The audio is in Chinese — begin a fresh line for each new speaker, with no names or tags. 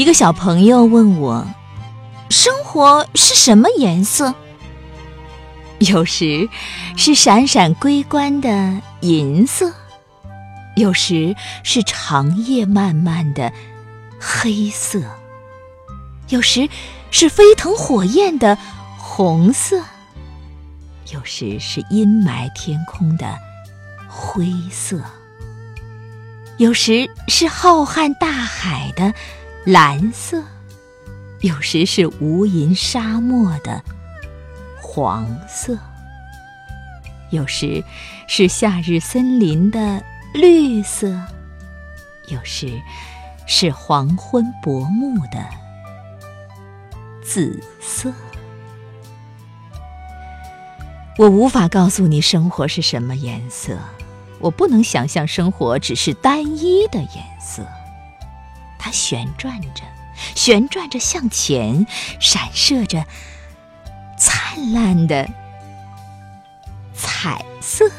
一个小朋友问我：“生活是什么颜色？”有时是闪闪归关的银色，有时是长夜漫漫的黑色，有时是飞腾火焰的红色，有时是阴霾天空的灰色，有时是浩瀚大海的蓝色，有时是无垠沙漠的。黄色，有时是夏日森林的绿色，有时是黄昏薄暮的紫色。我无法告诉你生活是什么颜色，我不能想象生活只是单一的颜色。它旋转着，旋转着向前，闪烁着。灿烂的彩色。